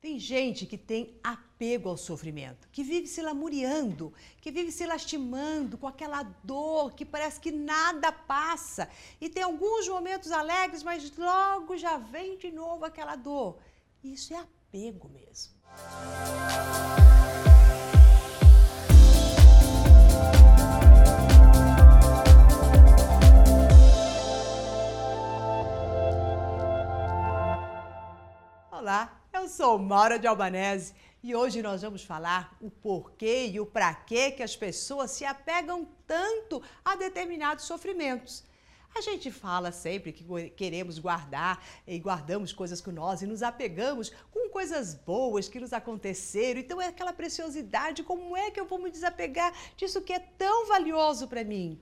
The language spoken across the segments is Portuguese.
Tem gente que tem apego ao sofrimento, que vive se lamuriando, que vive se lastimando com aquela dor que parece que nada passa. E tem alguns momentos alegres, mas logo já vem de novo aquela dor. Isso é apego mesmo. Sou Maura de Albanese e hoje nós vamos falar o porquê e o para quê que as pessoas se apegam tanto a determinados sofrimentos. A gente fala sempre que queremos guardar e guardamos coisas com nós e nos apegamos com coisas boas que nos aconteceram. Então é aquela preciosidade, como é que eu vou me desapegar disso que é tão valioso para mim?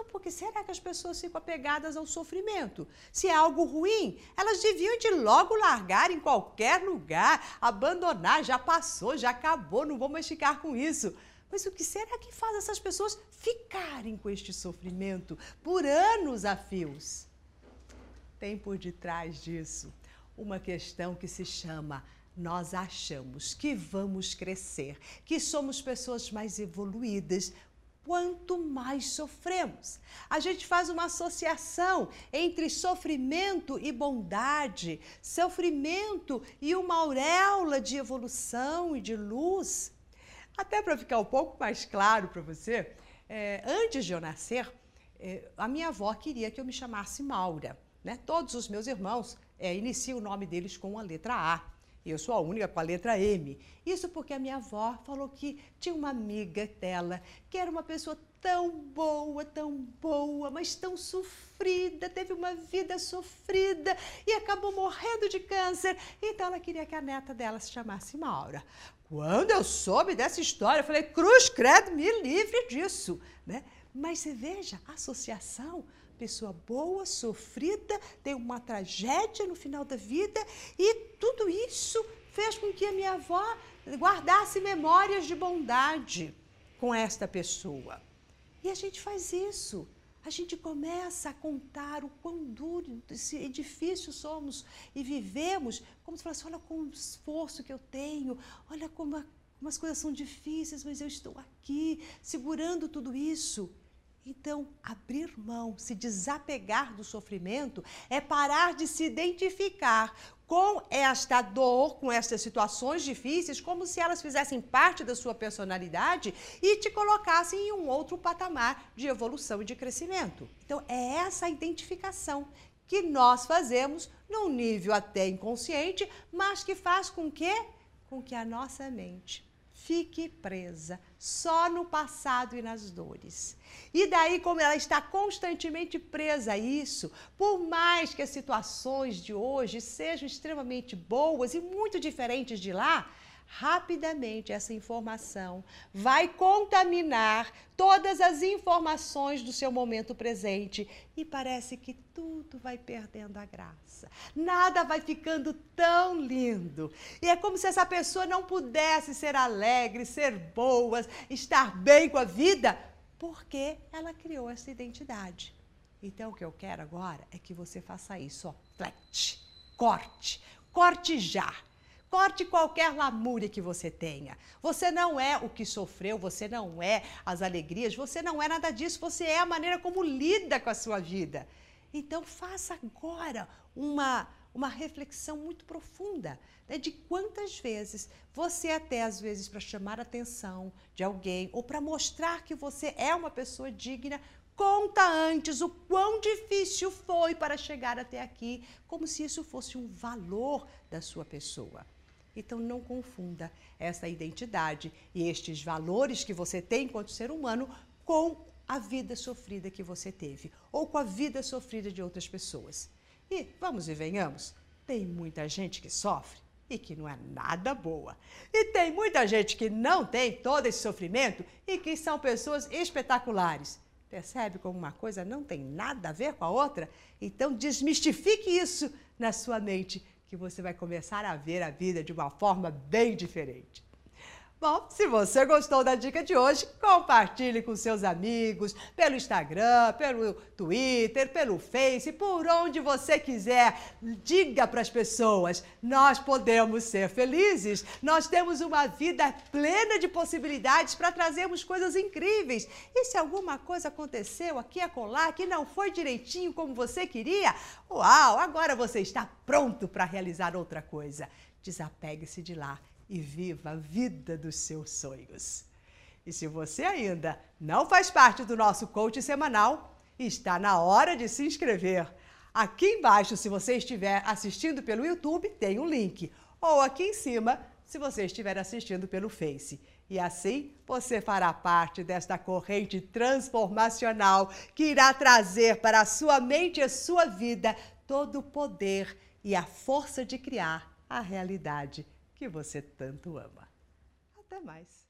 Então, por que será que as pessoas ficam apegadas ao sofrimento? Se é algo ruim, elas deviam de logo largar em qualquer lugar, abandonar, já passou, já acabou, não vou mais ficar com isso. Mas o que será que faz essas pessoas ficarem com este sofrimento por anos a fios? Tem por detrás disso uma questão que se chama nós achamos que vamos crescer, que somos pessoas mais evoluídas, quanto mais sofremos. A gente faz uma associação entre sofrimento e bondade, sofrimento e uma auréola de evolução e de luz. Até para ficar um pouco mais claro para você, é, antes de eu nascer, é, a minha avó queria que eu me chamasse Maura. Né? Todos os meus irmãos é, iniciam o nome deles com a letra A. E eu sou a única com a letra M. Isso porque a minha avó falou que tinha uma amiga dela que era uma pessoa tão boa, tão boa, mas tão sofrida, teve uma vida sofrida e acabou morrendo de câncer. Então ela queria que a neta dela se chamasse Maura. Quando eu soube dessa história, eu falei: Cruz, credo, me livre disso. Né? Mas você veja, associação pessoa boa, sofrida, tem uma tragédia no final da vida e tudo isso fez com que a minha avó guardasse memórias de bondade com esta pessoa. E a gente faz isso. A gente começa a contar o quão duro e difícil somos e vivemos, como se fosse, olha com o esforço que eu tenho, olha como, a, como as coisas são difíceis, mas eu estou aqui segurando tudo isso. Então, abrir mão, se desapegar do sofrimento, é parar de se identificar com esta dor, com estas situações difíceis, como se elas fizessem parte da sua personalidade e te colocassem em um outro patamar de evolução e de crescimento. Então, é essa identificação que nós fazemos num nível até inconsciente, mas que faz com que com que a nossa mente fique presa só no passado e nas dores. E daí, como ela está constantemente presa a isso, por mais que as situações de hoje sejam extremamente boas e muito diferentes de lá, rapidamente essa informação vai contaminar todas as informações do seu momento presente e parece que tudo vai perdendo a graça. Nada vai ficando tão lindo. E é como se essa pessoa não pudesse ser alegre, ser boa, estar bem com a vida, porque ela criou essa identidade. Então o que eu quero agora é que você faça isso, ó, flat, corte, corte já Corte qualquer lamúria que você tenha. Você não é o que sofreu, você não é as alegrias, você não é nada disso, você é a maneira como lida com a sua vida. Então faça agora uma uma reflexão muito profunda né, de quantas vezes você até às vezes para chamar a atenção de alguém ou para mostrar que você é uma pessoa digna, conta antes o quão difícil foi para chegar até aqui, como se isso fosse um valor da sua pessoa. Então não confunda essa identidade e estes valores que você tem enquanto ser humano com a vida sofrida que você teve ou com a vida sofrida de outras pessoas. E vamos e venhamos, tem muita gente que sofre e que não é nada boa. E tem muita gente que não tem todo esse sofrimento e que são pessoas espetaculares. Percebe como uma coisa não tem nada a ver com a outra? Então desmistifique isso na sua mente que você vai começar a ver a vida de uma forma bem diferente. Bom, se você gostou da dica de hoje, compartilhe com seus amigos, pelo Instagram, pelo Twitter, pelo Face, por onde você quiser. Diga para as pessoas: nós podemos ser felizes, nós temos uma vida plena de possibilidades para trazermos coisas incríveis. E se alguma coisa aconteceu aqui a colar que não foi direitinho como você queria, uau, agora você está pronto para realizar outra coisa. Desapegue-se de lá e viva a vida dos seus sonhos. E se você ainda não faz parte do nosso coach semanal, está na hora de se inscrever. Aqui embaixo, se você estiver assistindo pelo YouTube, tem um link. Ou aqui em cima, se você estiver assistindo pelo Face. E assim você fará parte desta corrente transformacional que irá trazer para a sua mente e a sua vida todo o poder e a força de criar a realidade que você tanto ama. Até mais!